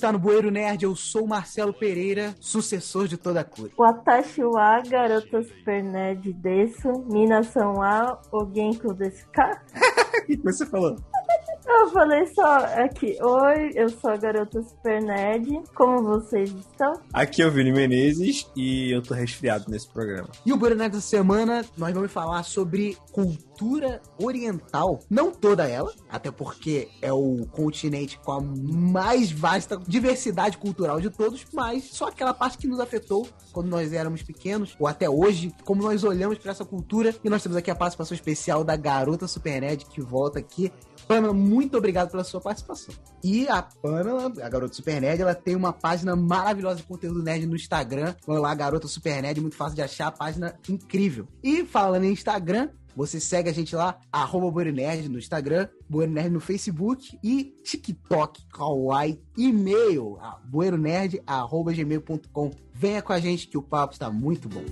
está no Bueiro Nerd, eu sou Marcelo Pereira, sucessor de toda a cura. Watashi wa garota super nerd desu, minação a o genko desu ka? O que você falou? Eu falei só aqui, oi, eu sou a garota super nerd, como vocês estão? Aqui é o Vini Menezes e eu tô resfriado nesse programa. E o Nerd dessa semana, nós vamos falar sobre cultura oriental. Não toda ela, até porque é o continente com a mais vasta diversidade cultural de todos, mas só aquela parte que nos afetou quando nós éramos pequenos, ou até hoje, como nós olhamos para essa cultura. E nós temos aqui a participação especial da garota super nerd que volta aqui. Pamela, muito obrigado pela sua participação. E a Pamela, a garota super nerd, ela tem uma página maravilhosa de conteúdo nerd no Instagram. Vamos lá, garota super nerd, muito fácil de achar, página incrível. E falando em Instagram, você segue a gente lá, arroba Bueronerd no Instagram, Bueronerd no Facebook e TikTok, Kawaii, e-mail, bueronerd.gmail.com. Venha com a gente que o papo está muito bom.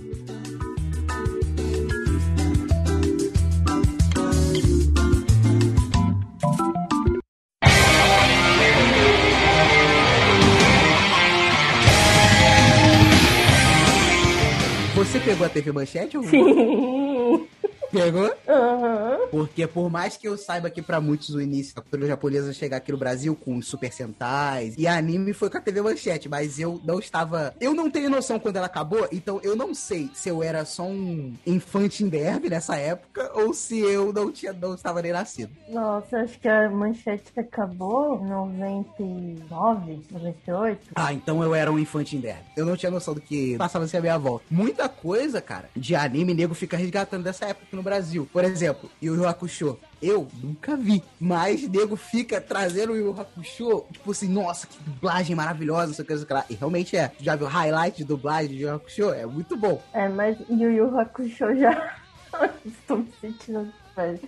Você pegou a TV Manchete ou Sim. Pegou? Aham. Porque por mais que eu saiba que pra muitos o início da cultura japonesa chegar aqui no Brasil com os Super Sentais e anime foi com a TV Manchete, mas eu não estava... Eu não tenho noção quando ela acabou, então eu não sei se eu era só um infante em derby nessa época ou se eu não, tinha, não estava nem nascido. Nossa, acho que a manchete acabou em 99, 98. Ah, então eu era um infante em derby. Eu não tinha noção do que passava assim a minha volta. Muita coisa, cara, de anime nego fica resgatando dessa época no Brasil. Por exemplo, Yu Yu Hakusho. Eu nunca vi, mas nego fica trazendo o Yu Hakusho, tipo assim, nossa, que dublagem maravilhosa, sei o que, sei lá. E realmente é. Já viu highlight de dublagem de Yu Hakusho? É muito bom. É, mas Yu Yu Hakusho já... Estou me sentindo.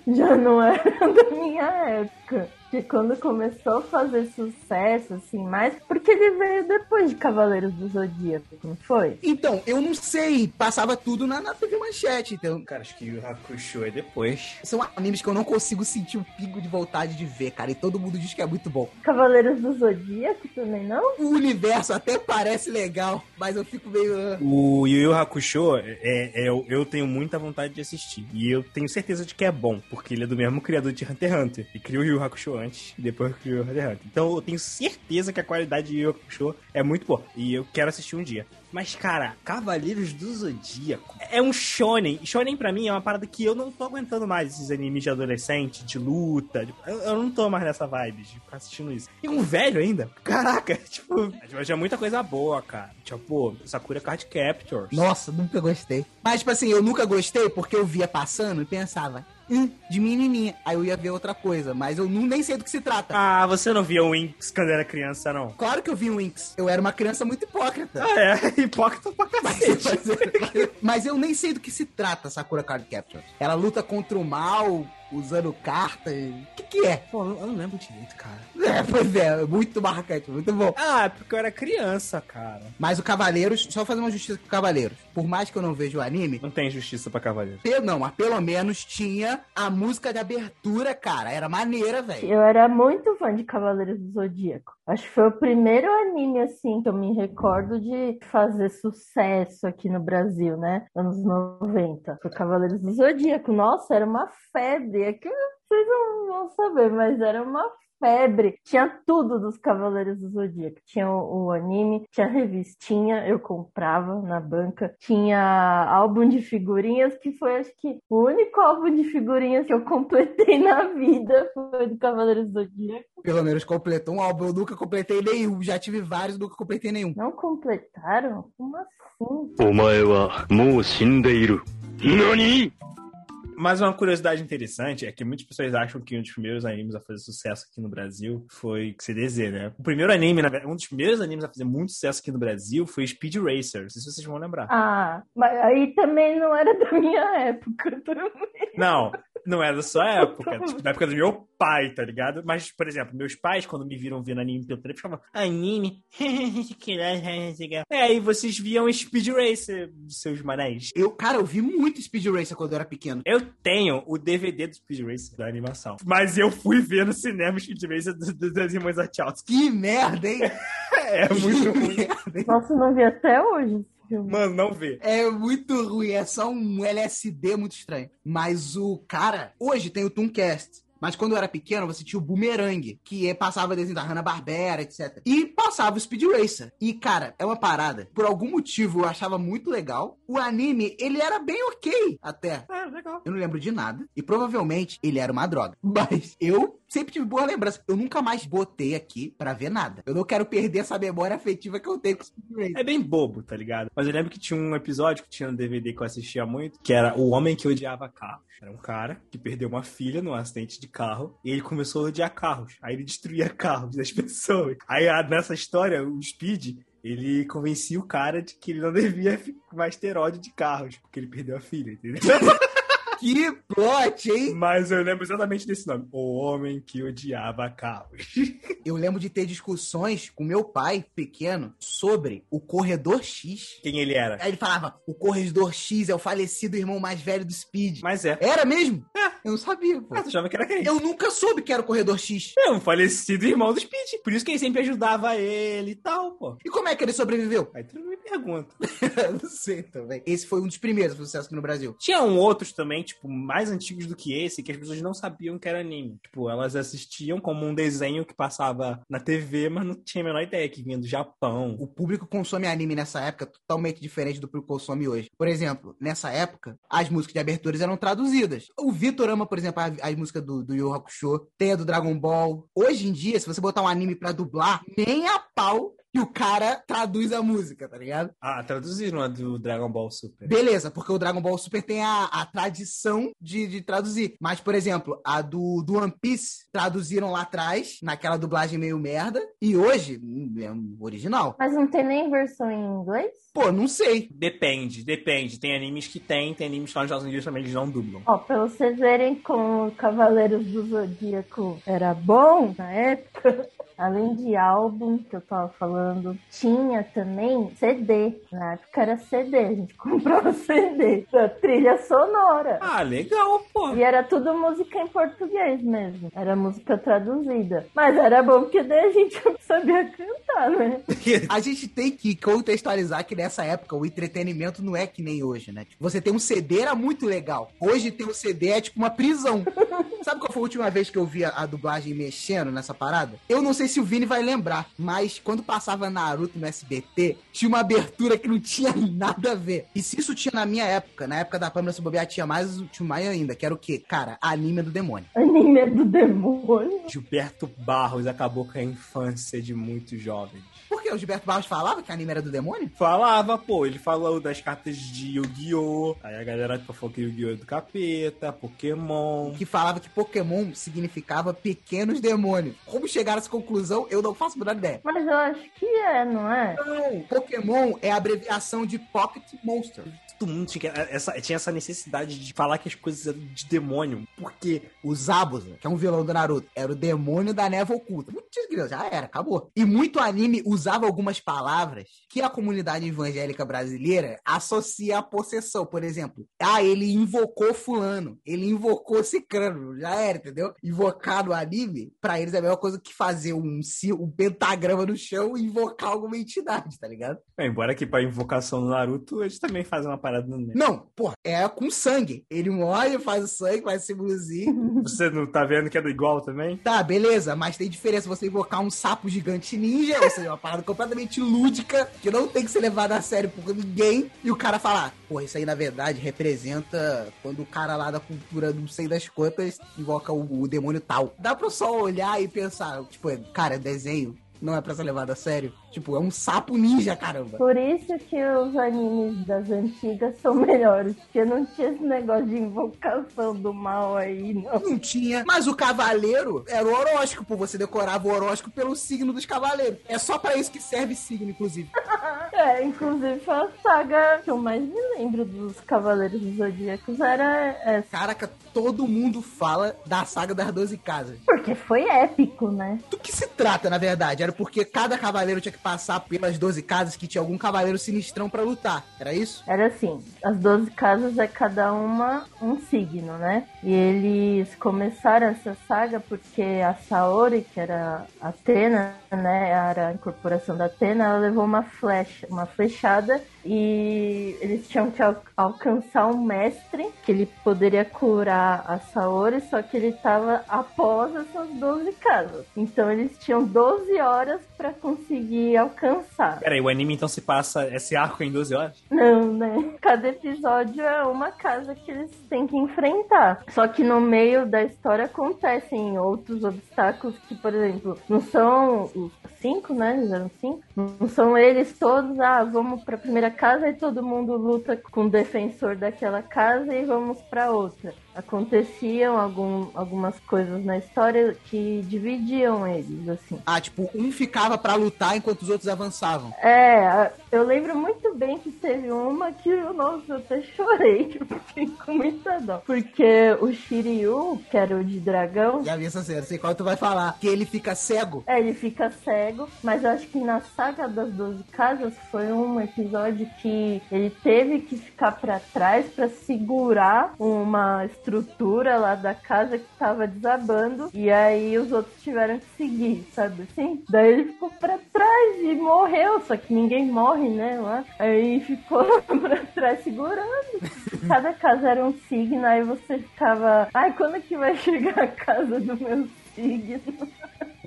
Já não era da minha época. Porque quando começou a fazer sucesso, assim, mais... Porque ele veio depois de Cavaleiros do Zodíaco, não foi? Então, eu não sei, passava tudo na, na TV Manchete, então... Cara, acho que o Hakusho é depois. São animes que eu não consigo sentir o pingo de vontade de ver, cara. E todo mundo diz que é muito bom. Cavaleiros do Zodíaco também, não? O universo até parece legal, mas eu fico meio. ah. O Yu Yu Hakusho, é, é- eu, eu tenho muita vontade de assistir. E eu tenho certeza de que é bom, porque ele é do mesmo criador de Hunter x Hunter. E criou o Yu Hakusho antes, depois criou o Hunter Hunter. Então eu tenho certeza que a qualidade de Yu Hakusho é muito boa. E eu quero assistir um dia. Mas, cara, Cavaleiros do Zodíaco é um shonen. Shonen pra mim é uma parada que eu não tô aguentando mais, esses animes de adolescente, de luta. de- Eu, eu não tô mais nessa vibe de ficar assistindo isso. E um velho ainda? Caraca, tipo, mas é muita coisa boa, cara. Tipo, Sakura Card Captors. Nossa, nunca gostei. Mas, tipo assim, eu nunca gostei porque eu via passando e pensava, hum, de menininha. Aí eu ia ver outra coisa, mas eu não, nem sei do que se trata. Ah, você não via o Winx quando era criança, não? Claro que eu vi o Winx. Eu era uma criança muito hipócrita. Ah, é, hipócrita pra Mas, cacete. mas- mas eu nem sei do que se trata Sakura Card Captors. Ela luta contra o mal usando cartas. O que, que é? Pô, eu não lembro direito, cara. É, pois é, muito marcante, muito bom. Ah, é porque eu era criança, cara. Mas o Cavaleiros, só fazer uma justiça com o Cavaleiros. Por mais que eu não veja o anime, Não tem justiça pra cavaleiro. Pe- Não, mas pelo menos tinha a música de abertura, cara. Era maneira, velho. Eu era muito fã de Cavaleiros do Zodíaco. Acho que foi o primeiro anime, assim, que eu me recordo de fazer sucesso aqui no Brasil, né? Anos 90. Foi Cavaleiros do Zodíaco. Nossa, era uma febre. É que vocês não vão saber, mas era uma febre. Tinha tudo dos Cavaleiros do Zodíaco. Tinha o, o, anime, tinha revistinha, eu comprava na banca. Tinha álbum de figurinhas, que foi acho que o único álbum de figurinhas que eu completei na vida foi do Cavaleiros do Zodíaco. Pelo menos completou um álbum, eu nunca completei nenhum. Já tive vários, nunca completei nenhum. Não completaram? Como assim? Omae. Nani? Mas uma curiosidade interessante é que muitas pessoas acham que um dos primeiros animes a fazer sucesso aqui no Brasil foi CDZ, né? O primeiro anime, na verdade, um dos primeiros animes a fazer muito sucesso aqui no Brasil foi Speed Racer. Não sei se vocês vão lembrar. Ah, mas aí também não era da minha época também. Não, não é da sua época, tipo, da época do meu pai, tá ligado? Mas, por exemplo, meus pais, quando me viram vendo anime pelo telefone, falavam, anime? é, aí vocês viam Speed Racer, seus manés. Eu, cara, eu vi muito Speed Racer quando eu era pequeno. Eu tenho o DVD do Speed Racer da animação. Mas eu fui ver no cinema Speed Racer do- do- das irmãs Wachowski. Que merda, hein? É muito ruim. Nossa, não vi até hoje. Mano, não vê. É muito ruim, é só um LSD muito estranho. Mas o cara, hoje tem o Tooncast. Mas quando eu era pequeno, você tinha o Boomerang, que é- passava desenho da Hanna-Barbera, etc. E passava o Speed Racer. E, cara, é uma parada. Por algum motivo, eu achava muito legal. O anime, ele era bem ok, até. Ah, legal. Eu não lembro de nada. E provavelmente ele era uma droga. Mas eu sempre tive boa lembrança. Eu nunca mais botei aqui pra ver nada. Eu não quero perder essa memória afetiva que eu tenho com Speed. É bem bobo, tá ligado? Mas eu lembro que tinha um episódio que tinha no DVD que eu assistia muito, que era O Homem que Odiava Carros. Era um cara que perdeu uma filha num acidente de carro e ele começou a odiar carros. Aí ele destruía carros das pessoas. Aí a- nessa história, o Speed, ele convencia o cara de que ele não devia mais ter ódio de carros, porque ele perdeu a filha, entendeu? Que plot, hein? Mas eu lembro exatamente desse nome. O Homem que Odiava Carros. Eu lembro de ter discussões com meu pai, pequeno, sobre o Corredor X. Quem ele era? Aí ele falava, o Corredor X é o falecido irmão mais velho do Speed. Mas é. Era mesmo? Eu não sabia, pô. Ah, tu achava que era quem? Eu nunca soube que era o Corredor X. É um falecido irmão do Speed. Por isso que ele sempre ajudava ele e tal, pô. E como é que ele sobreviveu? Aí tu não me pergunta. não sei também. Esse foi um dos primeiros sucessos aqui no Brasil. Tinha um outros também, tipo, mais antigos do que esse, que as pessoas não sabiam que era anime. Tipo, elas assistiam como um desenho que passava na TV, mas não tinha a menor ideia que vinha do Japão. O público consome anime nessa época totalmente diferente do público consome hoje. Por exemplo, nessa época, as músicas de aberturas eram traduzidas. O Vitor ama, por exemplo, as músicas do, do Yu Hakusho, tem a do Dragon Ball. Hoje em dia, se você botar um anime pra dublar, nem a pau que o cara traduz a música, tá ligado? Ah, traduziram a do Dragon Ball Super. Beleza, porque o Dragon Ball Super tem a, a tradição de, de traduzir. Mas, por exemplo, a do, do One Piece traduziram lá atrás, naquela dublagem meio merda, e hoje é um original. Mas não tem nem versão em inglês? Pô, não sei. Depende, depende. Tem animes que tem, tem animes que lá nos Estados Unidos também eles não dublam. Ó, pra vocês verem como Cavaleiros do Zodíaco era bom na época, além de álbum que eu tava falando, tinha também CD. Na época era CD, a gente comprava CD da trilha sonora. Ah, legal, pô. E era tudo música em português mesmo. Era música traduzida. Mas era bom porque daí a gente sabia cantar, né? A gente tem que contextualizar que nessa época o entretenimento não é que nem hoje, né? Tipo, Você ter um CD era muito legal. Hoje ter um CD é tipo uma prisão. Sabe qual foi a última vez que eu vi a, a dublagem mexendo nessa parada? Eu não sei se o Vini vai lembrar, mas quando passava Naruto no SBT, tinha uma abertura que não tinha nada a ver. E se isso tinha na minha época, na época da Pâmela se bobear, tinha mais, tinha mais ainda, que era o quê? Cara, anime do demônio. Anime do demônio. Gilberto Barros acabou com a infância de muitos jovens. O Gilberto Barros falava que anime era do demônio? Falava, pô, ele falou das cartas de Yu-Gi-Oh! Aí a galera falou que Yu-Gi-Oh! é do capeta, Pokémon. que falava que Pokémon significava pequenos demônios. Como chegaram a essa conclusão, eu não faço a menor ideia. Mas eu acho que é, não é? Não, Pokémon é a abreviação de Pocket Monster. Todo mundo tinha essa, tinha essa necessidade de falar que as coisas eram de demônio. Porque o Zabuza, que é um vilão do Naruto, era o demônio da névoa oculta. Criança, já era, acabou. E muito anime usava algumas palavras que a comunidade evangélica brasileira associa à possessão. Por exemplo, ah, ele invocou fulano, ele invocou cicrano, já era, entendeu? Invocar no anime, pra eles é a mesma coisa que fazer um, um pentagrama no chão e invocar alguma entidade, tá ligado? É, embora que pra invocação do Naruto, eles também fazem uma parada meio. Não, pô, é com sangue. Ele morre, faz o sangue, faz símbolozinho. Você não tá vendo que é do igual também? Tá, beleza, mas tem diferença você invocar um sapo gigante ninja, ou seja, uma parada completamente lúdica, que não tem que ser levada a sério por ninguém, e o cara falar, pô, isso aí na verdade representa quando o cara lá da cultura não sei das quantas invoca o, o demônio tal. Dá pra só olhar e pensar, tipo, cara, desenho não é pra ser levado a sério. Tipo, é um sapo ninja, caramba. Por isso que os animes das antigas são melhores, porque não tinha esse negócio de invocação do mal aí, não. Não tinha. Mas o cavaleiro era o horóscopo. Você decorava o horóscopo pelo signo dos cavaleiros. É só pra isso que serve signo, inclusive. É, inclusive foi a saga que eu mais me lembro dos Cavaleiros dos Zodíacos era essa. Caraca, todo mundo fala da saga das 12 casas. Porque foi épico, né? Do que se trata, na verdade? Era porque cada cavaleiro tinha que passar pelas 12 casas que tinha algum cavaleiro sinistrão pra lutar. Era isso? Era assim, as 12 casas é cada uma um signo, né? E eles começaram essa saga porque a Saori, que era Atena, né? Era a incorporação da Atena, ela levou uma flecha, uma flechada e eles tinham que al- alcançar um mestre que ele poderia curar a Saori, só que ele estava após essas 12 casas. Então eles tinham 12 horas para conseguir alcançar. Peraí, o anime então se passa esse arco em 12 horas? Não, né? Cada episódio é uma casa que eles têm que enfrentar. Só que no meio da história acontecem outros obstáculos que, por exemplo, não são os cinco, né? Eles eram cinco. Não são eles todos, ah, vamos pra primeira casa e todo mundo luta com o defensor daquela casa e vamos pra outra. Aconteciam algum, algumas coisas na história que dividiam eles, assim. Ah, tipo, um ficava pra lutar enquanto os outros avançavam. É, eu lembro muito bem que teve uma que, nossa, eu até chorei, eu fiquei com muita dó. Porque o Shiryu, que era o de dragão, Já vi essa cena, sei qual tu vai falar. Que ele fica cego. é, ele fica cego, mas eu acho que na saga das 12 casas foi um episódio que ele teve que ficar pra trás pra segurar uma estrutura lá da casa que tava desabando e aí os outros tiveram que seguir, sabe assim? Daí ele ficou pra trás e morreu, só que ninguém morre, né, lá. Aí ficou pra trás segurando. Cada casa era um signo, aí você ficava, ai, quando que vai chegar a casa do meu signo?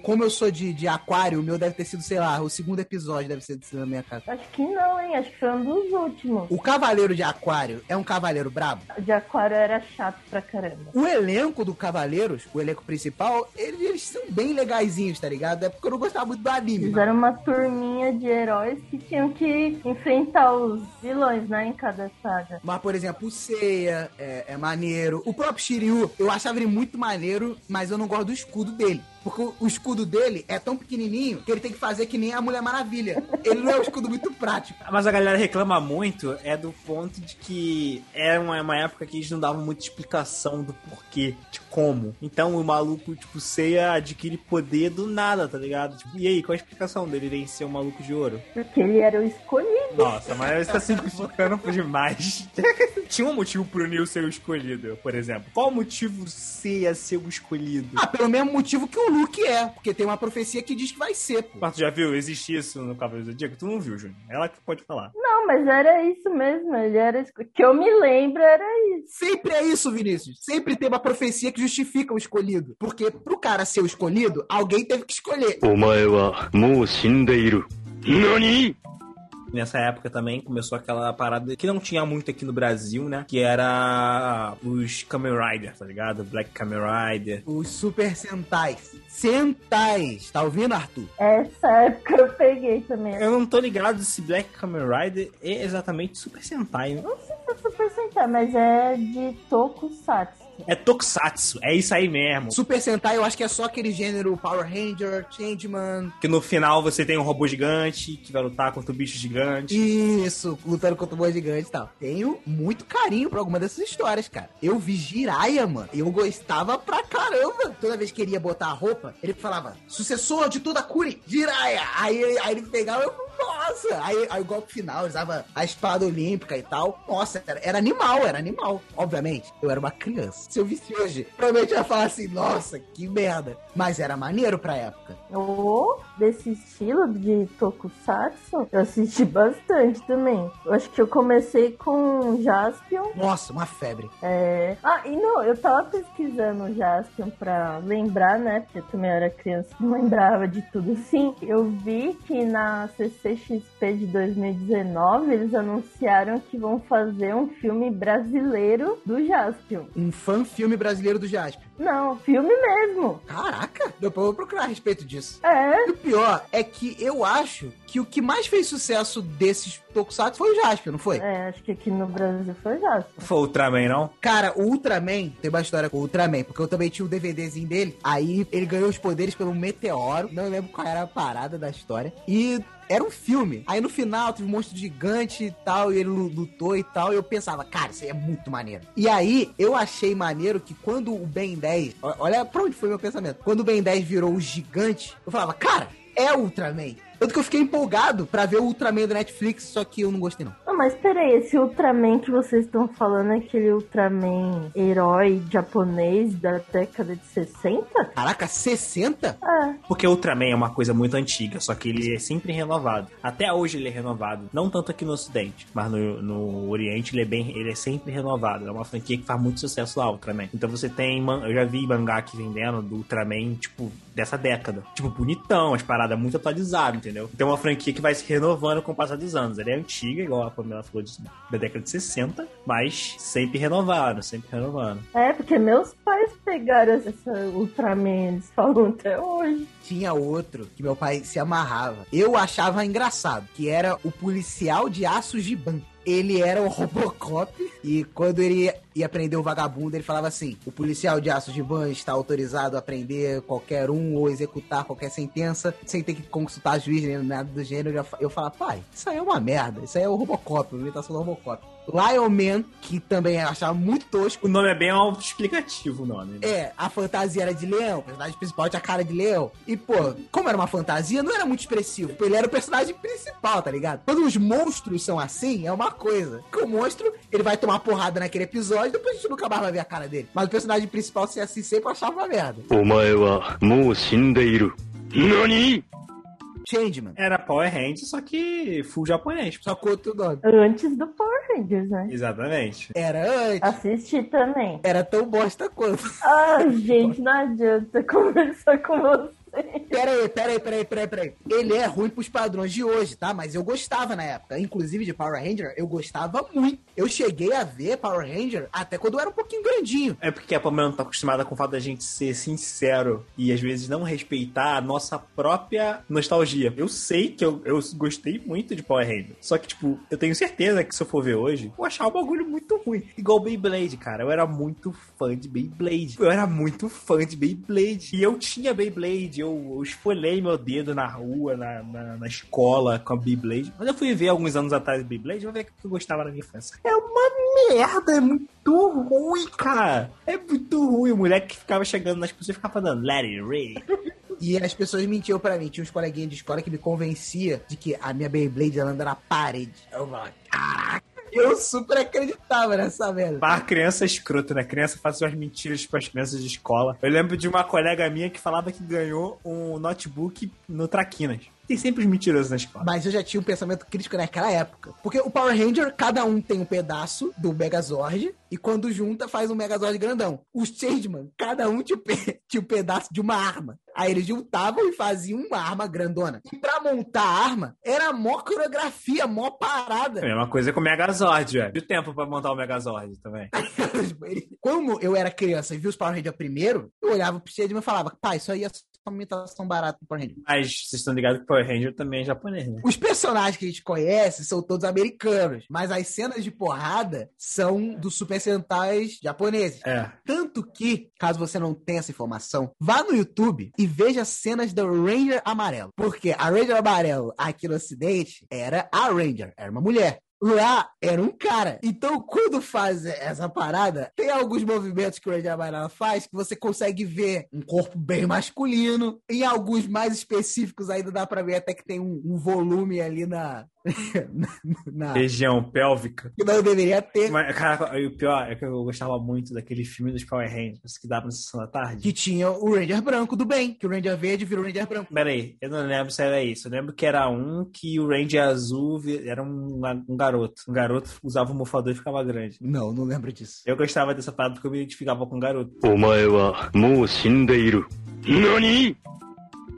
Como eu sou de, de aquário, o meu deve ter sido, sei lá, o segundo episódio deve ser na minha casa. Acho que não, hein? Acho que foi um dos últimos. O cavaleiro de aquário é um cavaleiro brabo? O de aquário era chato pra caramba. O elenco do Cavaleiros, o elenco principal, eles, eles são bem legaisinhos, tá ligado? É porque eu não gostava muito do anime. Eles eram uma turminha de heróis que tinham que enfrentar os vilões, né? Em cada saga. Mas, por exemplo, o Seiya é, é maneiro. O próprio Shiryu, eu achava ele muito maneiro, mas eu não gosto do escudo dele. Porque o, escudo dele é tão pequenininho que ele tem que fazer que nem a Mulher Maravilha. Ele não é um escudo muito prático. Mas a galera reclama muito é do ponto de que era uma, uma época que eles não davam muita explicação do porquê, de como. Então o maluco, tipo, Seiya adquire poder do nada, tá ligado? Tipo, e aí, qual a explicação dele em ser um maluco de ouro? Porque ele era o escolhido. Nossa, mas você tá simplificando demais. Tinha um motivo pro Neil ser o escolhido, por exemplo. Qual o motivo Seiya ser o escolhido? Ah, pelo mesmo motivo que o Luke é, porque tem uma profecia que diz que vai ser, pô. Mas tu já viu? Existe isso no Cavaleiro do Zodíaco? Tu não viu, Júnior. É ela que pode falar. Não, mas era isso mesmo. Ele era... Que eu me lembro, era isso. Sempre é isso, Vinícius. Sempre tem uma profecia que justifica o escolhido. Porque pro cara ser o escolhido, alguém teve que escolher. O. Nani? Nessa época também começou aquela parada que não tinha muito aqui no Brasil, né? Que era os Kamen Rider, tá ligado? Black Kamen Rider. Os Super Sentais. Sentais. Tá ouvindo, Arthur? Essa época eu peguei também. Eu não tô ligado se Black Kamen Rider é exatamente Super Sentai, né? Não sei se é Super Sentai, mas é de Tokusatsu. É Tokusatsu, é isso aí mesmo. Super Sentai, eu acho que é só aquele gênero Power Ranger, Changeman. Que no final você tem um robô gigante que vai lutar contra o bicho gigante. Isso, lutando contra o boi gigante e tal. Tenho muito carinho por alguma dessas histórias, cara. Eu vi Jiraiya, mano. Eu gostava pra caramba. Toda vez que queria botar a roupa, ele falava, sucessor de toda Kuri, Jiraiya. Aí, aí ele pegava, eu, nossa. Aí, aí o golpe final, usava a espada olímpica e tal. Nossa, era, era animal, era animal. Obviamente, eu era uma criança. Se eu visse hoje, provavelmente eu ia falar assim, nossa, que merda. Mas era maneiro pra época. Ou desse estilo de Tokusatsu, eu assisti bastante também. Eu acho que eu comecei com Jaspion. Nossa, uma febre. É... Ah, e não, eu tava pesquisando o Jaspion pra lembrar, né? Porque eu também era criança, não lembrava de tudo. Sim, eu vi que na CCXP de 2019 eles anunciaram que vão fazer um filme brasileiro do Jaspion. Um fã filme brasileiro do Jasper. Não, filme mesmo. Caraca, depois eu vou procurar a respeito disso. É, E o pior é que eu acho que o que mais fez sucesso desses Tokusatsu foi o Jasper, não foi? é, acho que aqui no Brasil foi Jaspion. Foi o Ultraman, não? Cara, o Ultraman, tem uma história com o Ultraman, porque eu também tinha o DVDzinho dele. Aí ele ganhou os poderes pelo meteoro. Não lembro qual era a parada da história. E era um filme. Aí no final teve um monstro gigante e tal, e ele lutou e tal, e eu pensava, cara, isso aí é muito maneiro. E aí eu achei maneiro que quando o Ben 10, olha pra onde foi meu pensamento, quando o Ben 10 virou o gigante, eu falava, cara, é Ultraman. Tanto que eu fiquei empolgado pra ver o Ultraman do Netflix, só que eu não gostei não. Não, mas peraí, esse Ultraman que vocês estão falando é aquele Ultraman herói japonês da década de 60? Caraca, 60? É. Porque o Ultraman é uma coisa muito antiga, só que ele é sempre renovado. Até hoje ele é renovado. Não tanto aqui no Ocidente, mas no, no Oriente ele é bem. ele é sempre renovado. É uma franquia que faz muito sucesso lá, Ultraman. Então você tem. Eu já vi mangá aqui vendendo do Ultraman, tipo, dessa década. Tipo, bonitão, as paradas muito atualizadas, entendeu? Então é uma franquia que vai se renovando com o passar dos anos. Ela é antiga, igual a Pamela falou de- da década de 60, mas sempre renovado, sempre renovando. É, porque meus pais pegaram essa Ultraman, eles falam até hoje. Tinha outro que meu pai se amarrava. Eu achava engraçado, que era o policial de aço Giban. Ele era o Robocop e quando ele ia, prender o vagabundo, ele falava assim: o policial de aço Giban está autorizado a prender qualquer um ou executar qualquer sentença sem ter que consultar juiz nem nada do gênero. Eu falava, pai, isso aí é uma merda. Isso aí é o Robocop, a imitação do Robocop. Lion Man, que também achava muito tosco. O nome é bem explicativo o nome. Né? É, a fantasia era de leão, o personagem principal tinha a cara de leão. E, pô, como era uma fantasia, não era muito expressivo. Tipo, ele era o personagem principal, tá ligado? Quando os monstros são assim, é uma coisa. Que o monstro, ele vai tomar porrada naquele episódio, depois a gente nunca mais vai ver a cara dele. Mas o personagem principal ser é assim sempre achava uma merda. Omae wa mou shindeiru. NANI? Changeman. Era Power Hand, só que full japonês. Só com outro nome. Antes do Power Rangers, né? Exatamente. Era antes. Assisti também. Era tão bosta quanto. Ai, gente, não adianta conversar com você. Pera aí, pera aí, pera aí, pera aí, pera aí. Ele é ruim pros padrões de hoje, tá? Mas eu gostava na época. Inclusive de Power Ranger, eu gostava muito. Eu cheguei a ver Power Ranger até quando eu era um pouquinho grandinho. É porque a Pamela não tá acostumada com o fato da gente ser sincero e às vezes não respeitar a nossa própria nostalgia. Eu sei que eu, eu gostei muito de Power Rangers. Só que, tipo, eu tenho certeza que se eu for ver hoje, vou achar o bagulho muito ruim. Igual Beyblade, cara. Eu era muito fã de Beyblade. Eu era muito fã de Beyblade. E eu tinha Beyblade. Eu, eu esfolei meu dedo na rua, na, na, na escola com a Beyblade. Mas eu fui ver alguns anos atrás Beyblade, vou ver o que eu gostava na minha infância. É uma merda, é muito ruim, cara. É muito ruim. O moleque que ficava chegando nas pessoas e ficava falando Let it. E as pessoas mentiam pra mim. Tinha uns coleguinhas de escola que me convencia de que a minha Beyblade ela anda na parede. Eu falava, caraca. Eu super acreditava nessa merda. Para criança escrota, né? Criança faz suas mentiras para as crianças de escola. Eu lembro de uma colega minha que falava que ganhou um notebook no Traquinas. Tem sempre os mentirosos na escola. Mas eu já tinha um pensamento crítico naquela época. Porque o Power Ranger, cada um tem um pedaço do Megazord. E quando junta, faz um Megazord grandão. Os Changeman, cada um tinha um, tinha um pedaço de uma arma. Aí eles juntavam e faziam uma arma grandona. E pra montar a arma, era mó coreografia, mó parada. É uma coisa com o Megazord, velho. E o tempo pra montar o Megazord também. Como eu era criança e vi os Power Ranger primeiro, eu olhava pro Changeman e falava, pai, isso aí é uma imitação barata do Power Ranger. Mas vocês estão ligados que Power Ranger também é japonês, né? Os personagens que a gente conhece são todos americanos, mas as cenas de porrada são dos Super Sentais japoneses. É. Tanto que, caso você não tenha essa informação, vá no YouTube e veja cenas do Ranger Amarelo. Porque a Ranger Amarelo aqui no Ocidente era a Ranger, era uma mulher. Lá era um cara. Então, quando faz essa parada, tem alguns movimentos que o Ranger Amarelo faz que você consegue ver um corpo bem masculino. Em alguns mais específicos, ainda dá pra ver até que tem um, um volume ali na. na, Região pélvica. que não deveria ter. Mas, cara, o pior é que eu gostava muito daquele filme dos Power Rangers que dava na sessão da tarde. Que tinha o Ranger branco do bem, que o Ranger verde virou o Ranger branco. Pera aí, eu não lembro se era isso. Eu lembro que era um que o Ranger azul era um, um garoto garoto. Garoto usava o mofador e ficava grande. Não, não lembro disso. Eu gostava dessa parada porque eu me identificava com o garoto. Omae. Nani?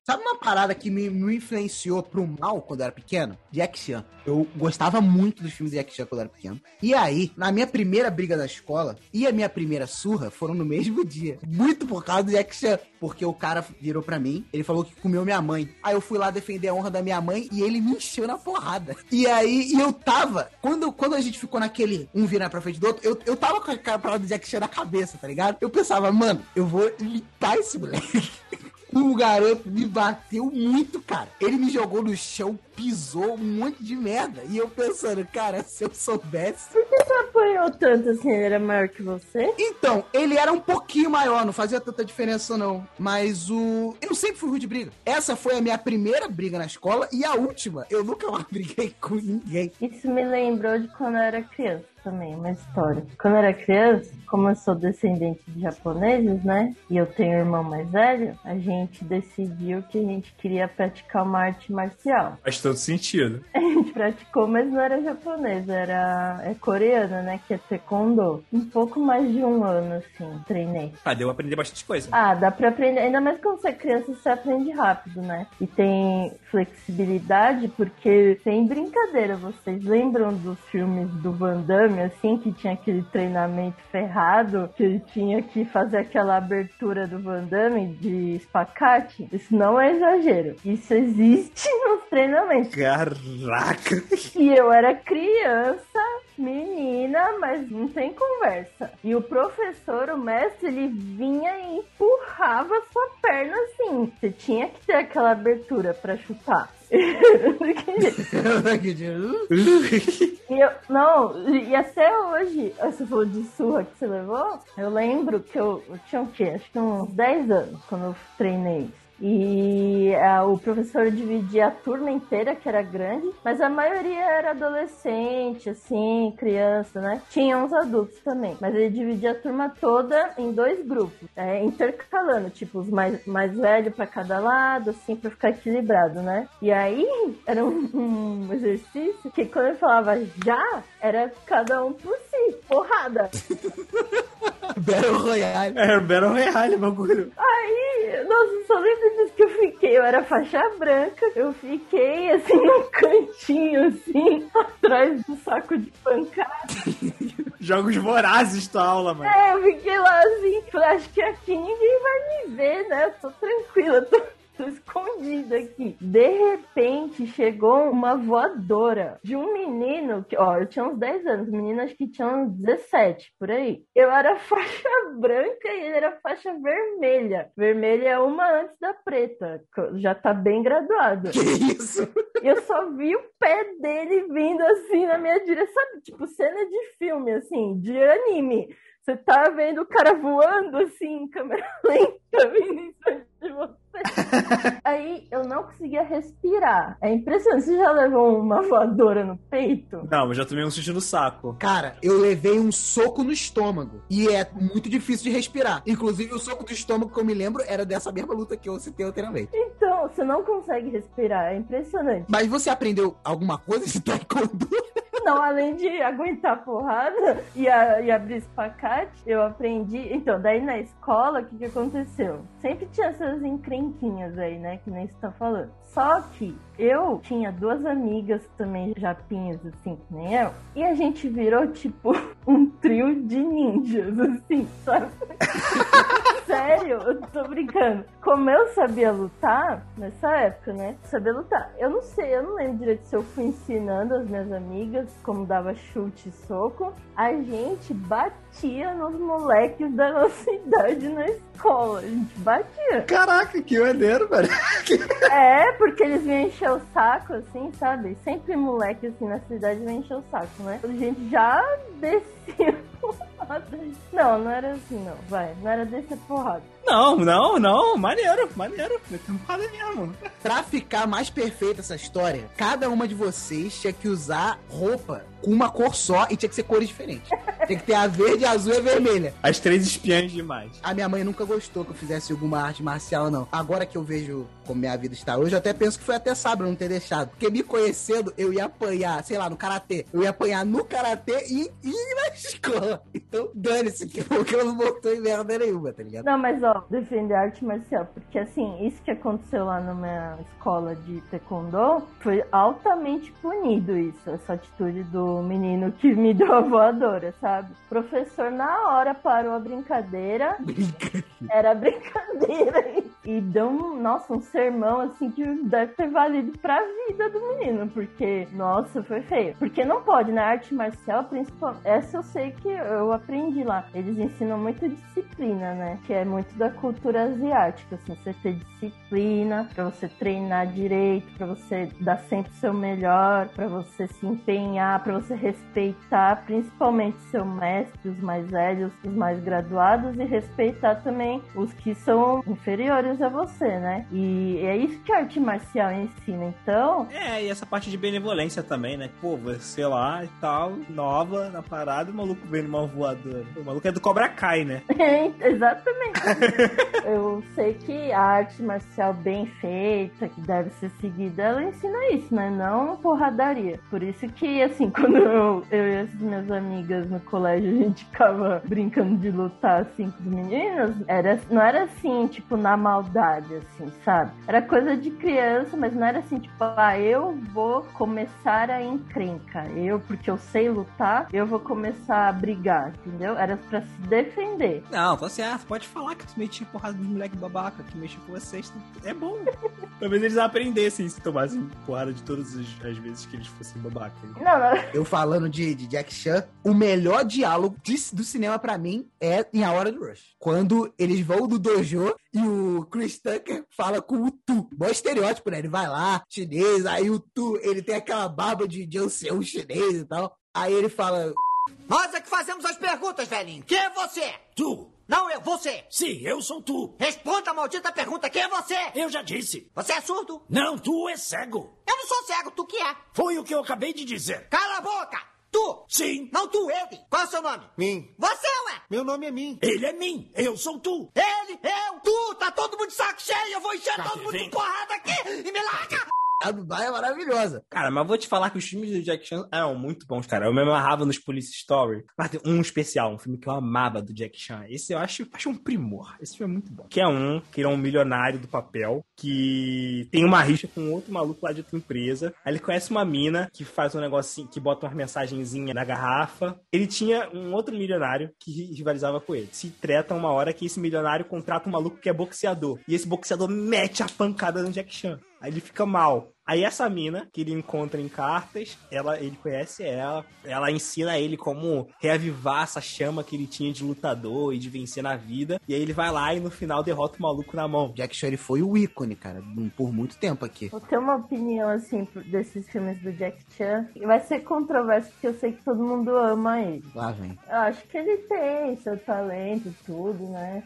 Sabe uma parada que me, me influenciou pro mal quando eu era pequeno? Jack Chan. Eu gostava muito dos filmes de Jack Chan quando eu era pequeno. E aí, na minha primeira briga da escola e a minha primeira surra foram no mesmo dia. Muito por causa do Jack Chan. Porque o cara virou pra mim, ele falou que comeu minha mãe. Aí eu fui lá defender a honra da minha mãe e ele me encheu na porrada. E aí, e eu tava, quando, quando a gente ficou naquele um virar pra frente do outro, eu, eu tava com a parada do Jack Chan na cabeça, tá ligado? Eu pensava, mano, eu vou limpar esse moleque. O garoto me bateu muito, cara. Ele me jogou no chão, pisou um monte de merda. E eu pensando, cara, se eu soubesse. Por que você apanhou tanto assim? Ele era maior que você? Então, ele era um pouquinho maior, não fazia tanta diferença, não. Mas o. Eu sempre fui ruim de briga. Essa foi a minha primeira briga na escola e a última. Eu nunca mais briguei com ninguém. Isso me lembrou de quando eu era criança também, uma história. Quando eu era criança, como eu sou descendente de japoneses, né? E eu tenho um irmão mais velho, a gente decidiu que a gente queria praticar uma arte marcial. Faz todo sentido. A gente praticou, mas não era japonesa, era é coreana, né? Que é taekwondo. Um pouco mais de um ano, assim, treinei. Ah, deu pra aprender bastante coisa. Ah, dá pra aprender. Ainda mais quando você é criança, você aprende rápido, né? E tem flexibilidade, porque tem brincadeira. Vocês lembram dos filmes do Van Damme, assim, que tinha aquele treinamento ferrado, que ele tinha que fazer aquela abertura do Van Damme de espacate? Isso não é exagero. Isso existe nos treinamentos. Caraca! E eu era criança, menina, mas não tem conversa. E o professor, o mestre, ele vinha e empurrava a sua perna assim. Você tinha que ter aquela abertura pra chutar. E eu, não, e até hoje, você falou de surra que você levou, eu lembro que eu, eu tinha o quê? Acho que uns 10 anos quando eu treinei. E ah, o professor dividia a turma inteira, que era grande, mas a maioria era adolescente, assim, criança, né? Tinha uns adultos também, mas ele dividia a turma toda em dois grupos, é, intercalando, tipo, os mais, mais velhos para cada lado, assim, pra ficar equilibrado, né? E aí era um, um exercício que quando ele falava já, era cada um por si, porrada. Battle Royale. É, Battle Royale, bagulho. Aí, nossa, só lembro disso que eu fiquei. Eu era faixa branca, eu fiquei assim num cantinho, assim, atrás do saco de pancada. Jogos vorazes tua aula, mano. É, eu fiquei lá assim, falei, acho que aqui ninguém vai me ver, né? Eu tô tranquila, tô, tô escondida aqui. De repente chegou uma voadora de um menino, que, ó, eu tinha uns 10 anos, menino acho que tinha uns 17, por aí. Eu era faixa branca e ele era faixa vermelha. Vermelha é uma antes da preta, que já tá bem graduado. Que isso? Eu só vi o pé dele vindo assim na minha direção, sabe? Tipo cena de filme, assim, de anime. Você tá vendo o cara voando assim, em câmera lenta, vindo em cima de você. Aí eu não conseguia respirar. É impressionante. Você já levou uma voadora no peito? Não, mas já tomei um susto no saco. Cara, eu levei um soco no estômago. E é muito difícil de respirar. Inclusive, o soco do estômago que eu me lembro era dessa mesma luta que eu citei anteriormente. Então, você não consegue respirar. É impressionante. Mas você aprendeu alguma coisa de taekwondo? Não, além de aguentar a porrada e, a- e abrir espacate, eu aprendi. Então, daí na escola, o que, que aconteceu? Sempre tinha essas encrenquinhas aí, né? Que nem você tá falando. Só que eu tinha duas amigas também, japinhas, assim, que nem eu, e a gente virou tipo um trio de ninjas, assim, sabe? Tô brincando. Como eu sabia lutar, nessa época, né? Sabia lutar. Eu não sei, eu não lembro direito se eu fui ensinando as minhas amigas como dava chute e soco. A gente batia nos moleques da nossa idade na escola. A gente batia. Caraca, que maneiro, velho. É, porque eles vinham encher o saco, assim, sabe? Sempre moleque, assim, na cidade vem encher o saco, né? A gente já descia porrada. Não, não era assim, não. Vai, não era descer porrada. Não, não, não. Maneiro, maneiro. Tempada mesmo. Pra ficar mais perfeita essa história, cada uma de vocês tinha que usar roupa com uma cor só e tinha que ser cores diferentes. Tinha que ter a verde, a azul e a vermelha. As três espiãs demais. A minha mãe nunca gostou que eu fizesse alguma arte marcial, não. Agora que eu vejo como minha vida está hoje, eu até penso que foi até sábio não ter deixado. Porque me conhecendo, eu ia apanhar, sei lá, no karatê. Eu ia apanhar no karatê e, e na escola. Então, dane-se, que- porque eu não botou em merda nenhuma, tá ligado? Não, mas ó, defender a arte marcial, porque assim, isso que aconteceu lá na minha escola de taekwondo foi altamente punido isso, essa atitude do menino que me deu a voadora, sabe? O professor na hora parou a brincadeira, era brincadeira e deu um, nossa, um sermão assim que deve ter valido pra vida do menino, porque nossa, foi feio. Porque não pode na arte marcial, principalmente, essa eu sei que eu aprendi lá. Eles ensinam muito disciplina, né? Que é muito da cultura asiática, assim, você ter disciplina, para você treinar direito, para você dar sempre o seu melhor, para você se empenhar, para você respeitar principalmente seu mestre, os mais velhos, os mais graduados e respeitar também os que são inferiores a você, né? E é isso que a arte marcial ensina. Então, É, e essa parte de benevolência também, né? Pô, você lá e tal, nova na parada, o maluco vem numa voadora. O maluco é do Cobra Kai, né? Exatamente. eu sei que a arte marcial bem feita, que deve ser seguida, ela ensina isso, né? Não porradaria. Por isso que, assim, quando eu, eu e as minhas amigas no colégio, a gente ficava brincando de lutar, assim, com os meninos, era, não era assim, tipo, na maldade, assim, sabe? Era coisa de criança, mas não era assim, tipo, ah, eu vou começar a encrenca. Eu, porque eu sei lutar, eu vou começar a brigar, entendeu? Era pra se defender. Não, tá certo. Pode falar que tu metia porrada dos moleque babaca que mexia com vocês. É bom. Talvez eles aprendessem se tomassem porrada de todas as, as vezes que eles fossem babaca. Não, não. Eu falando de, de Jack Chan, o melhor diálogo de- do cinema pra mim é em A Hora do Rush. Quando eles vão do dojo e o Chris Tucker fala com o Tu. Bom estereótipo, né? Ele vai lá, chinês, aí o Tu, ele tem aquela barba de, ancião chinês e tal. Aí ele fala, Nós é que fazemos as perguntas, velhinho. Quem é você? Tu! Não, eu, você. Sim, eu sou tu! Responda a maldita pergunta. Quem é você? Eu já disse! Você é surdo? Não, tu é cego! Eu não sou cego, tu que é? Foi o que eu acabei de dizer! Cala a boca! Tu! Sim! Não tu, ele! Qual é o seu nome? Mim. Você, ué! Meu nome é Mim. Ele é mim! Eu sou tu! Ele, eu, tu! Tá todo mundo de saco cheio! Eu vou encher Cara, todo mundo vem. de porrada aqui! E me larga! A Dubai é maravilhosa. Cara, mas vou te falar que os filmes do Jack Chan eram muito bons, cara. Eu me amarrava nos Police Story. Mas tem um especial, um filme que eu amava do Jack Chan. Esse eu acho, acho um primor. Esse filme é muito bom. Que é um, que ele é um milionário do papel, que tem uma rixa com outro maluco lá de outra empresa. Aí ele conhece uma mina que faz um negocinho, que bota umas mensagenzinhas na garrafa. Ele tinha um outro milionário que ri- rivalizava com ele. Se treta uma hora que esse milionário contrata um maluco que é boxeador. E esse boxeador mete a pancada no Jack Chan. Aí ele fica mal. Aí essa mina, que ele encontra em cartas, ela, ele conhece ela, ela ensina ele como reavivar essa chama que ele tinha de lutador e de vencer na vida. E aí ele vai lá e no final derrota o maluco na mão. Jack Chan ele foi o ícone, cara, por muito tempo aqui. Eu tenho uma opinião, assim, desses filmes do Jack Chan. Vai ser controverso, porque eu sei que todo mundo ama ele. Lá vem. Eu acho que ele tem seu talento e tudo, né?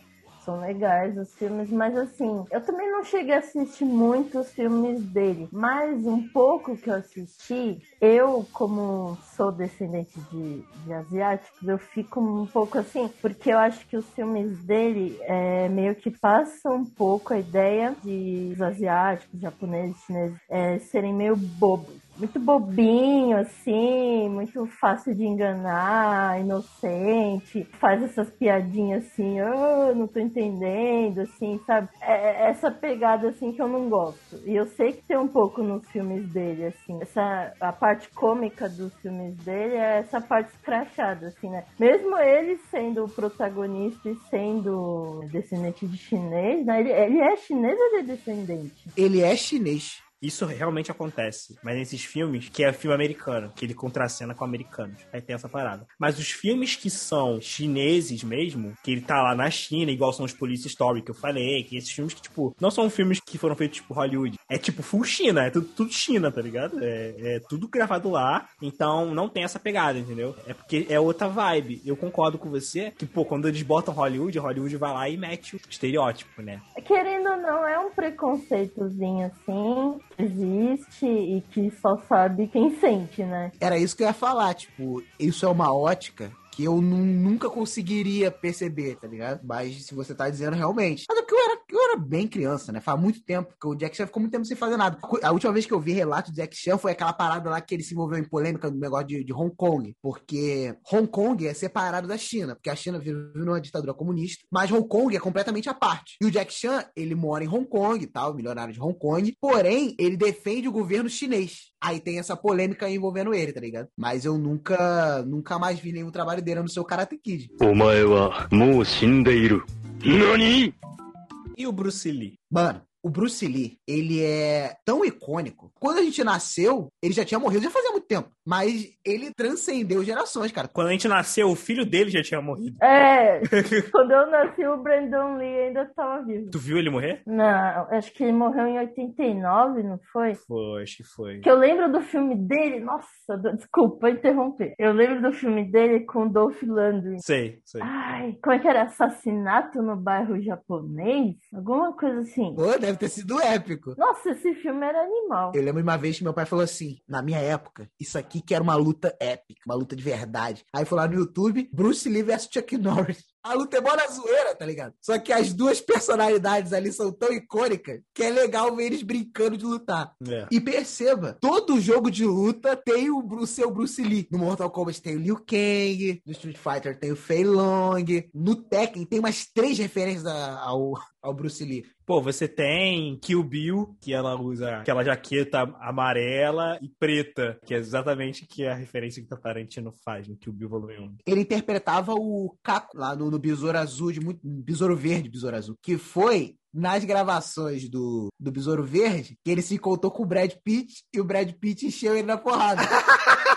São legais os filmes, mas assim, eu também não cheguei a assistir muitos filmes dele, mas um pouco que eu assisti, eu, como sou descendente de, de asiáticos, eu fico um pouco assim, porque eu acho que os filmes dele é, meio que passam um pouco a ideia de os asiáticos, japoneses, chineses é, serem meio bobos muito bobinho, assim, muito fácil de enganar, inocente, faz essas piadinhas assim, oh, não tô entendendo, assim, sabe? É essa pegada assim que eu não gosto. E eu sei que tem um pouco nos filmes dele, assim. Essa, a parte cômica dos filmes dele é essa parte escrachada, assim, né? Mesmo ele sendo o protagonista e sendo descendente de chinês, né? Ele, ele é chinês ou ele é descendente? Ele é chinês. Isso realmente acontece. Mas nesses filmes, que é filme americano, que ele contracena com americanos. Aí tem essa parada. Mas os filmes que são chineses mesmo, que ele tá lá na China, igual são os Police Story que eu falei, que esses filmes que, tipo, não são filmes que foram feitos tipo Hollywood. É tipo full China, é tudo, tudo China, tá ligado? É, é tudo gravado lá. Então não tem essa pegada, entendeu? É porque é outra vibe. Eu concordo com você que, pô, quando eles botam Hollywood, Hollywood vai lá e mete o estereótipo, né? Querendo ou não, é um preconceitozinho assim, existe e que só sabe quem sente, né? Era isso que eu ia falar, tipo, isso é uma ótica que eu nu- nunca conseguiria perceber, tá ligado? Mas se você tá dizendo realmente. Mas é porque eu era, eu era bem criança, né? Faz muito tempo que o Jack Chan ficou muito tempo sem fazer nada. A última vez que eu vi relato do Jack Chan foi aquela parada lá que ele se envolveu em polêmica no negócio de, de Hong Kong. Porque Hong Kong é separado da China, porque a China vive numa ditadura comunista, mas Hong Kong é completamente à parte. E o Jack Chan, ele mora em Hong Kong e tal, milionário de Hong Kong, porém, ele defende o governo chinês. Aí tem essa polêmica envolvendo ele, tá ligado? Mas eu nunca, nunca mais vi nenhum trabalho dele no seu Karate Kid. お e o Bruce Lee? Mano, o Bruce Lee, ele é tão icônico. Quando a gente nasceu, ele já tinha morrido já fazia muito tempo. Mas ele transcendeu gerações, cara. Quando a gente nasceu, o filho dele já tinha morrido. É, quando eu nasci, o Brandon Lee ainda tava vivo. Tu viu ele morrer? Não, acho que ele morreu em 89, não foi? Foi, acho que foi. Que eu lembro do filme dele, nossa, desculpa interromper. Eu lembro do filme dele com o Dolph Lundgren. Sei, sei. Ai, como é que era? Assassinato no bairro japonês? Alguma coisa assim. Pô, deve ter sido épico. Nossa, esse filme era animal. Eu lembro uma vez que meu pai falou assim: na minha época, isso aqui que era uma luta épica, uma luta de verdade. Aí foi lá no YouTube, Bruce Lee vs Chuck Norris. A luta é na zoeira, tá ligado? Só que as duas personalidades ali são tão icônicas que é legal ver eles brincando de lutar. É. E perceba, todo jogo de luta tem o Bru- seu Bruce Lee. No Mortal Kombat tem o Liu Kang, no Street Fighter tem o Fei Long, no Tekken tem umas três referências ao, ao Bruce Lee. Pô, você tem Kill Bill, que ela usa aquela jaqueta amarela e preta, que é exatamente que é a referência que o Tarantino faz no Kill Bill Volume 1. ele interpretava o Caco lá no, no Besouro Azul, de muito, Besouro Verde, Besouro Azul, que foi nas gravações do, do Besouro Verde que ele se encontrou com o Brad Pitt e o Brad Pitt encheu ele na porrada.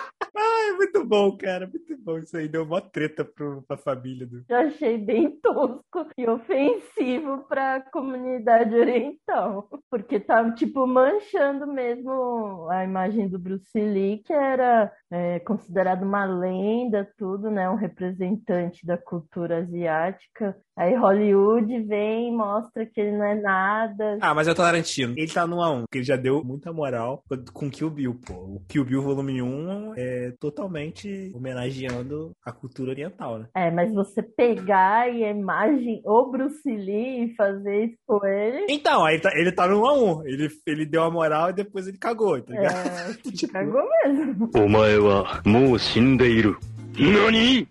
Muito bom, cara, muito bom. Isso aí deu uma treta pro, pra família do. Eu achei bem tosco e ofensivo pra comunidade oriental. Porque tá, tipo, manchando mesmo a imagem do Bruce Lee, que era é, considerado uma lenda, tudo, né? Um representante da cultura asiática. Aí Hollywood vem e mostra que ele não é nada. Ah, mas é o Tarantino. Ele tá no A1, porque ele já deu muita moral com Kill Bill, pô. O Kill Bill Volume 1 é totalmente homenageando a cultura oriental, né? É, mas você pegar e a imagem, o Bruce Lee e fazer isso com ele. Então, aí tá- ele tá no 1x1. Ele, ele deu a moral e depois ele cagou, tá ligado? É, acho que Tipo- cagou mesmo. お前はもう死んでいる。何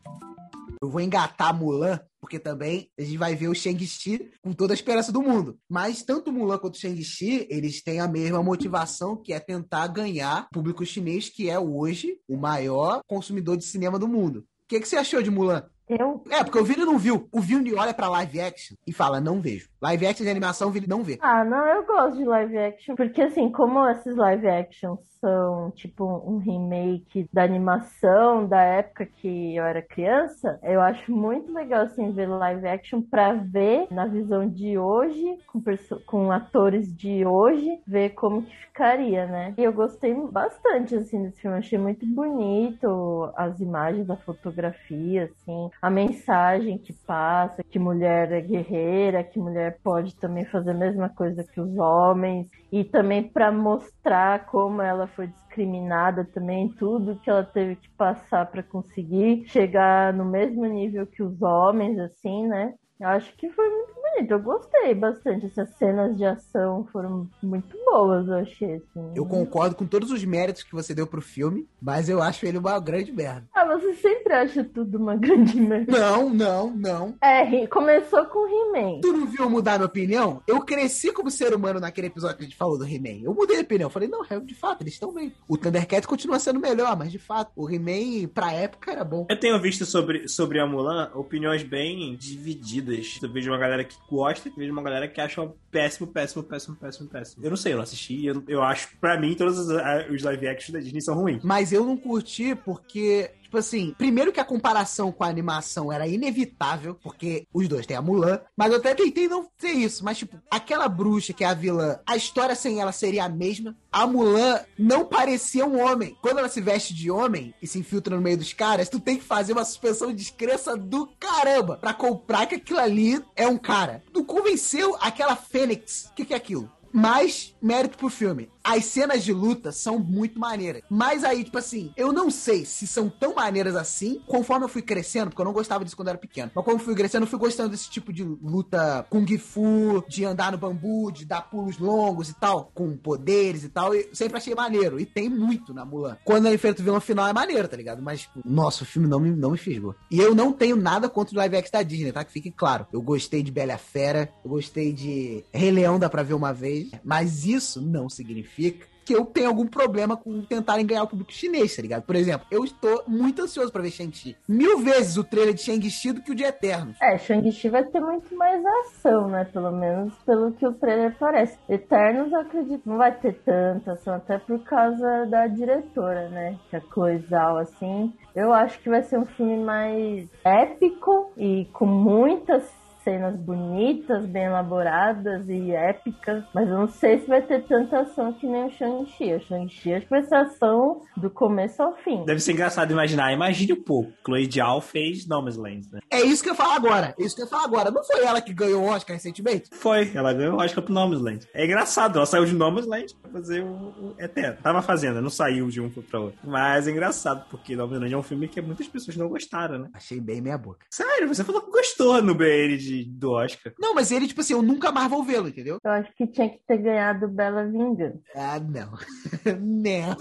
eu vou engatar Mulan, porque também a gente vai ver o Shang-Chi com toda a esperança do mundo. Mas tanto Mulan quanto o Shang-Chi, eles têm a mesma motivação, que é tentar ganhar o público chinês, que é hoje o maior consumidor de cinema do mundo. O que, que você achou de Mulan? Eu É, porque o Vini não viu. O Vini olha pra live action e fala, não vejo. Live action de animação, o Vini não vê. Ah, não, eu gosto de live action, porque assim, como esses live actions são tipo um remake da animação da época que eu era criança, eu acho muito legal assim ver live action pra ver na visão de hoje, com, com atores de hoje, ver como que ficaria, né? E eu gostei bastante assim desse filme, achei muito bonito as imagens, a fotografia, assim, a mensagem que passa, que mulher é guerreira, que mulher pode também fazer a mesma coisa que os homens, e também para mostrar como ela foi discriminada também, tudo que ela teve que passar para conseguir chegar no mesmo nível que os homens, assim, né? Eu acho que foi muito bonito, eu gostei bastante. Essas cenas de ação foram muito boas, eu achei. Assim. Eu concordo com todos os méritos que você deu pro filme, mas eu acho ele uma grande merda. Ah, você sempre acha tudo uma grande merda. Não, não, não. É, começou com He-Man. Tu não viu eu mudar minha opinião? Eu cresci como ser humano naquele episódio que a gente falou do He-Man. Eu mudei a opinião. Falei, não, de fato, eles estão bem. O Thundercat continua sendo melhor, mas de fato, o He-Man, pra época, era bom. Eu tenho visto sobre, sobre a Mulan opiniões bem divididas. Eu vejo uma galera que gosta e vejo uma galera que acha péssimo, péssimo, péssimo, péssimo, péssimo. Eu não sei, eu não assisti. Eu, eu acho, pra mim, todos os, os live action da Disney são ruins. Mas eu não curti porque, tipo assim, primeiro que a comparação com a animação era inevitável, porque os dois têm a Mulan, mas eu até tentei não ser isso, mas tipo, aquela bruxa que é a vilã, a história sem ela seria a mesma. A Mulan não parecia um homem. Quando ela se veste de homem e se infiltra no meio dos caras, tu tem que fazer uma suspensão de descrença do caramba pra comprar que aquilo ali é um cara. Tu convenceu aquela Fênix. O que, que é aquilo? Mas, mérito pro filme. As cenas de luta são muito maneiras. Mas aí, tipo assim, eu não sei se são tão maneiras assim, conforme eu fui crescendo, porque eu não gostava disso quando eu era pequeno. Mas como eu fui crescendo, eu fui gostando desse tipo de luta Kung Fu, de andar no bambu, de dar pulos longos e tal, com poderes e tal. E sempre achei maneiro. E tem muito na Mulan. Quando ela enfrenta o vilão final é maneiro, tá ligado? Mas, tipo, nossa, o filme não me, não me fisgou. E eu não tenho nada contra o live action da Disney, tá? Que fique claro. Eu gostei de Bela Fera, eu gostei de Rei Leão, dá pra ver uma vez. Mas isso não significa que que eu tenho algum problema com tentarem ganhar o público chinês, tá ligado? Por exemplo, eu estou muito ansioso pra ver Shang-Chi. Mil vezes o trailer de Shang-Chi do que o de Eternos. É, Shang-Chi vai ter muito mais ação, né? Pelo menos pelo que o trailer parece. Eternos, eu acredito, não vai ter tanta ação, até por causa da diretora, né? Que é coisal, assim. Eu acho que vai ser um filme mais épico e com muitas cenas bonitas, bem elaboradas e épicas, mas eu não sei se vai ter tanta ação que nem o Shang-Chi. O Shang-Chi acho que vai ser ação do começo ao fim. Deve ser engraçado imaginar. Imagine um pouco. Chloe Zhao fez Nomadland, né? É isso que eu falo agora. É isso que eu falo agora. Não foi ela que ganhou o Oscar recentemente? Foi. Ela ganhou o Oscar pro Nomadland. É engraçado. Ela saiu de Nomadland pra fazer o, Eterno. Tava fazendo, não saiu de um pra outro. Mas é engraçado, porque Nomadland é um filme que muitas pessoas não gostaram, né? Achei bem meia boca. Sério, você falou que gostou no BN de, de, do Oscar. Não, mas ele, tipo assim, eu nunca mais vou vê-lo, entendeu? Eu acho que tinha que ter ganhado Bela Vingança. Ah, não. não.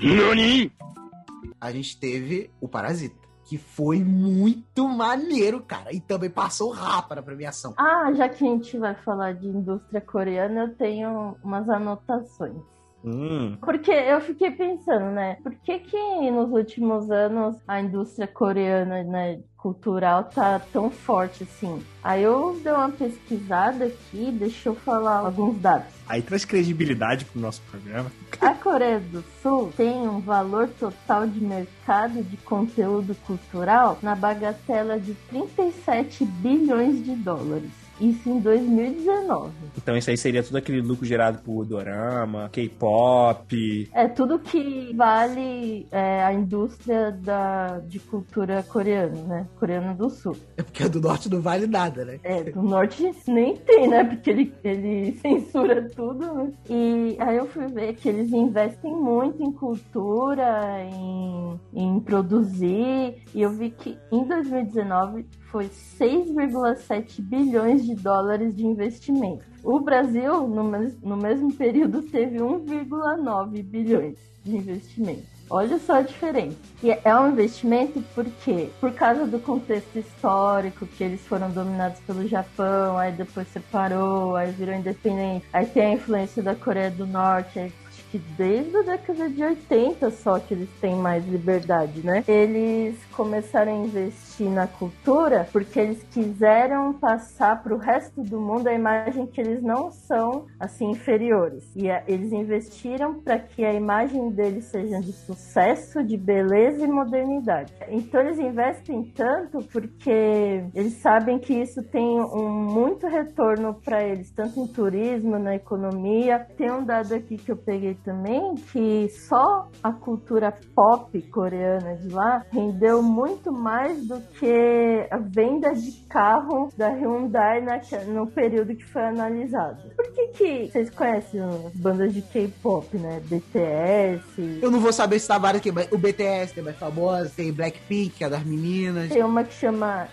Nani? A gente teve o Parasita que foi muito maneiro, cara. E também passou rápido na premiação. Ah, já que a gente vai falar de indústria coreana, eu tenho umas anotações. Hum. Porque eu fiquei pensando, né? Por que que nos últimos anos a indústria coreana, né, cultural tá tão forte assim? Aí eu dei uma pesquisada aqui, deixa eu falar alguns dados. Aí traz credibilidade pro nosso programa. A Coreia do Sul tem um valor total de mercado de conteúdo cultural na bagatela de 37 bilhões de dólares. Isso em 2019. Então isso aí seria tudo aquele lucro gerado por dorama, K-pop. É tudo que vale é, a indústria da, de cultura coreana, né? Coreana do Sul. É porque a do norte não vale nada, né? É, do norte nem tem, né? Porque ele, ele censura tudo, né? E aí eu fui ver que eles investem muito em cultura, em, em produzir, e eu vi que em 2019 foi 6,7 bilhões de dólares de investimento. O Brasil, no, mes no mesmo período, teve 1,9 bilhões de investimento. Olha só a diferença. E é um investimento porque, por causa do contexto histórico, que eles foram dominados pelo Japão, aí depois separou, aí virou independente, aí tem a influência da Coreia do Norte, aí que desde a década de 80 só que eles têm mais liberdade, né? Eles começaram a investir na cultura porque eles quiseram passar para o resto do mundo a imagem que eles não são assim inferiores. E a, eles investiram para que a imagem deles seja de sucesso, de beleza e modernidade. Então eles investem tanto porque eles sabem que isso tem um muito retorno para eles, tanto em turismo, na economia. Tem um dado aqui que eu peguei também que só a cultura pop coreana de lá rendeu muito mais do que a venda de carro da Hyundai na, no período que foi analisado. Por que que vocês conhecem as bandas de K-pop, né? BTS? Eu não vou saber se tá várias aqui, mas o BTS tem mais famosa, tem Blackpink, que é das meninas. Tem uma que chama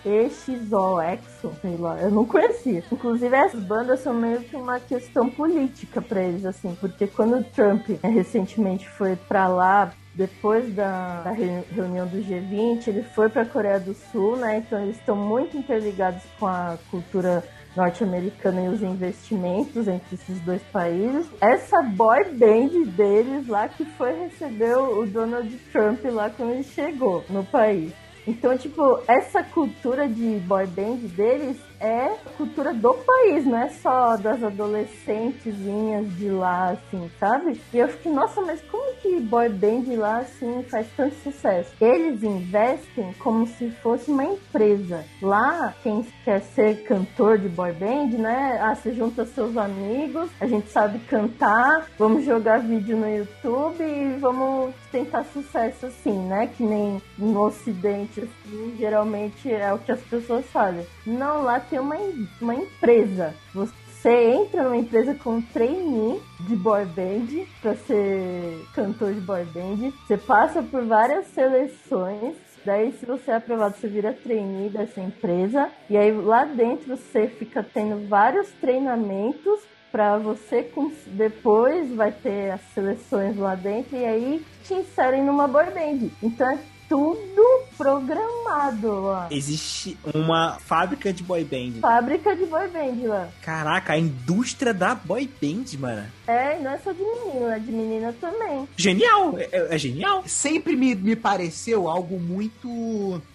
EXO-EXO, sei lá, eu não conhecia. Inclusive, essas bandas são meio que uma questão política pra eles, assim, porque quando o Trump né, recentemente foi pra lá depois da, da, reunião do G20, ele foi para a Coreia do Sul, né? Então eles estão muito interligados com a cultura norte-americana e os investimentos entre esses dois países. Essa boy band deles lá que foi receber o Donald Trump lá quando ele chegou no país. Então, tipo, essa cultura de boy band deles é cultura do país, não é só das adolescentezinhas de lá, assim, sabe? E eu fiquei, nossa, mas como que boy band lá, assim, faz tanto sucesso? Eles investem como se fosse uma empresa. Lá, quem quer ser cantor de boy band, né? Ah, você junta seus amigos, a gente sabe cantar, vamos jogar vídeo no YouTube e vamos tentar sucesso assim, né? Que nem no Ocidente, assim, geralmente é o que as pessoas fazem. Não, lá tem uma, uma empresa. Você entra numa empresa com trainee de boy band para ser cantor de boy band. Você passa por várias seleções. Daí, se você é aprovado, você vira trainee dessa empresa. E aí, lá dentro, você fica tendo vários treinamentos para você depois vai ter as seleções lá dentro e aí te inserem numa boy band. Então tudo programado lá. Existe uma fábrica de boy band. Fábrica de boy band lá. Caraca, a indústria da boy band, mano. É, e não é só de menino, é de menina também. Genial! É, é- é genial. Sempre me, me pareceu algo muito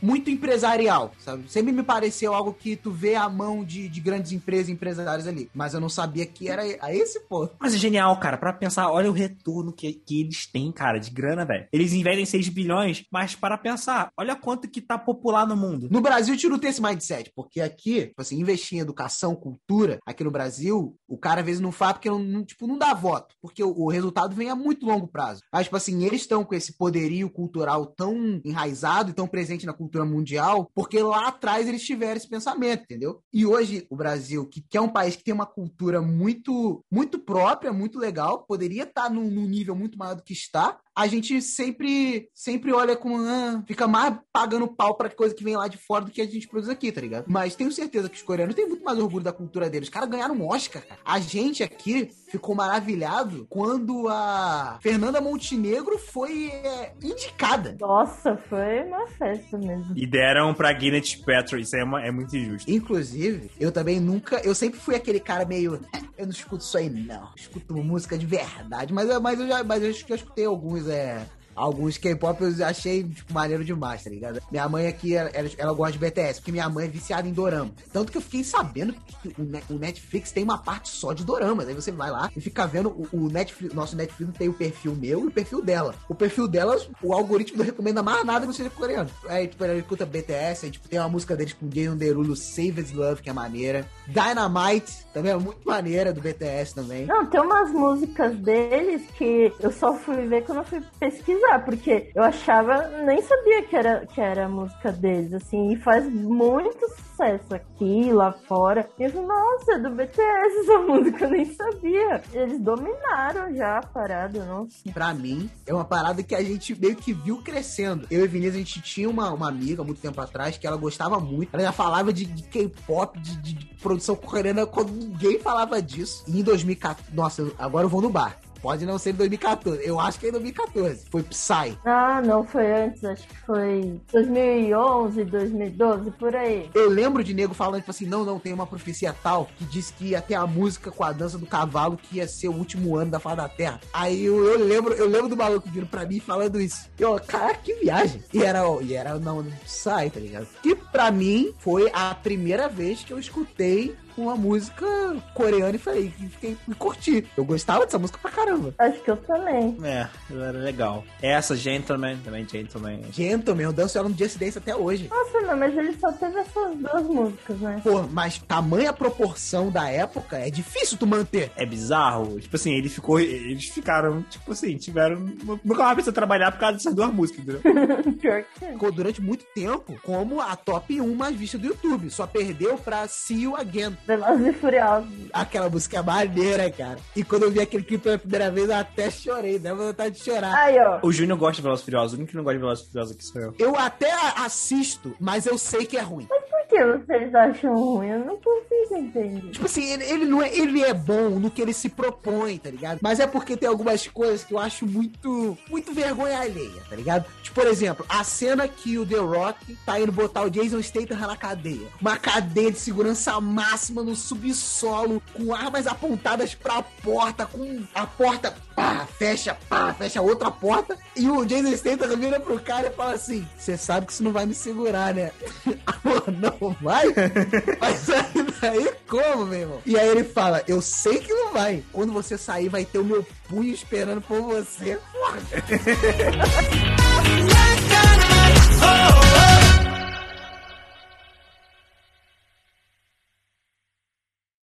muito empresarial, sabe? Sempre me pareceu algo que tu vê a mão de, de grandes empresas e empresários ali. Mas eu não sabia que era a esse ponto. Mas é genial, cara. Pra pensar, olha o retorno que, que eles têm, cara, de grana, velho. Eles investem 6 bilhões, mas para pensar, olha quanto que tá popular no mundo. No Brasil, gente não tem esse mindset, porque aqui, tipo assim, investir em educação, cultura, aqui no Brasil, o cara às vezes não faz porque não, tipo, não dá voto, porque o, o resultado vem a muito longo prazo. Mas, tipo assim, eles estão com esse poderio cultural tão enraizado e tão presente na cultura mundial, porque lá atrás eles tiveram esse pensamento, entendeu? E hoje, o Brasil, que, que é um país que tem uma cultura muito, muito própria, muito legal, poderia estar num, num nível muito maior do que está, a gente sempre sempre olha com ah, fica mais pagando pau pra coisa que vem lá de fora do que a gente produz aqui, tá ligado? Mas tenho certeza que os coreanos têm muito mais orgulho da cultura deles. Os caras ganharam um Oscar, cara. A gente aqui ficou maravilhado quando a Fernanda Montenegro foi é, indicada. Nossa, foi uma festa mesmo. E deram pra Gwyneth Paltrow. Isso é, uma- é muito injusto. Inclusive, eu também nunca. Eu sempre fui aquele cara meio. "Eh, Eu não escuto isso aí, não. Eu escuto música de verdade. Mas, eu- mas, eu, já, mas eu acho que eu escutei alguns, é. Alguns K-pop eu achei, tipo, maneiro demais, tá ligado? Minha mãe aqui, ela, ela- gosta de BTS, porque minha mãe é viciada em dorama. Tanto que eu fiquei sabendo que o, Ne- o Netflix tem uma parte só de doramas. Aí você vai lá e fica vendo o, o Netflix, nosso Netflix tem o perfil meu e o perfil dela. O perfil dela, o algoritmo não recomenda mais nada que seja coreano. Aí, tipo, ela escuta BTS, aí, tipo, tem uma música deles com Jason Derulo, Save As Love, que é maneira. Dynamite, também é muito maneira, do BTS também. Não, tem umas músicas deles que eu só fui ver quando eu fui pesquisar, porque eu achava, nem sabia que era, que era música deles, assim, e faz muito sucesso aqui, lá fora. E eu falei, nossa, é do BTS essa música, eu nem sabia. Eles dominaram já a parada, nossa. Pra mim, é uma parada que a gente meio que viu crescendo. Eu e Vinícius, a gente tinha uma, uma amiga muito tempo atrás que ela gostava muito. Ela já falava de, de K-pop, de, de- produção coreana, quando ninguém falava disso. E em 2014, nossa, agora eu vou no bar. Pode não ser em 2014. Eu acho que é em 2014. Foi Psy. Ah, não, foi antes, acho que foi 2011, 2012, por aí. Eu lembro de nego falando, tipo assim, não, não, tem uma profecia tal que disse que ia ter a música com a dança do cavalo que ia ser o último ano da Fada da Terra. Aí eu, eu lembro, eu lembro do maluco vindo pra mim falando isso. Eu, cara, que viagem. E era, e era não, sai, tá ligado? Que pra mim foi a primeira vez que eu escutei uma música coreana e falei, e fiquei, e curti. Eu gostava dessa música pra caramba. Acho que eu também. É, era legal. Essa, Gentleman, também Gentleman. Gentleman, eu danço ela no Just Dance até hoje. Nossa, não, mas ele só teve essas duas músicas, né? Pô, mas tamanha proporção da época é difícil tu manter. É bizarro. Tipo assim, ele ficou. Eles ficaram, tipo assim, tiveram. Nunca mais precisa trabalhar por causa dessas duas músicas, entendeu? Pior que ficou durante muito tempo como a top 1 mais vista do YouTube. Só perdeu pra See You Again. Velozes e Furiosos. Aquela música é maneira, cara. E quando eu vi aquele clipe pela primeira vez, eu até chorei, deu vontade de chorar. Aí, ó. O Júnior gosta de Velozes e Furiosos. O único que não gosta de Velozes e Furiosos aqui sou eu. Eu até assisto, mas eu sei que é ruim. Que vocês acham ruim? Eu não consigo entender. Tipo assim, ele, ele não é, ele é bom no que ele se propõe, tá ligado? Mas é porque tem algumas coisas que eu acho muito, muito vergonha alheia, tá ligado? Tipo, por exemplo, a cena que o The Rock tá indo botar o Jason Statham na cadeia. Uma cadeia de segurança máxima no subsolo, com armas apontadas pra porta, com a porta, pá, fecha, pá, fecha outra porta. E o Jason Statham vira pro cara e fala assim, você sabe que isso não vai me segurar, né? Pô, não vai, Mas aí como, meu irmão? E aí ele fala, eu sei que não vai. Quando você sair, vai ter o meu punho esperando por você. Porra.